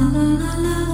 la la la la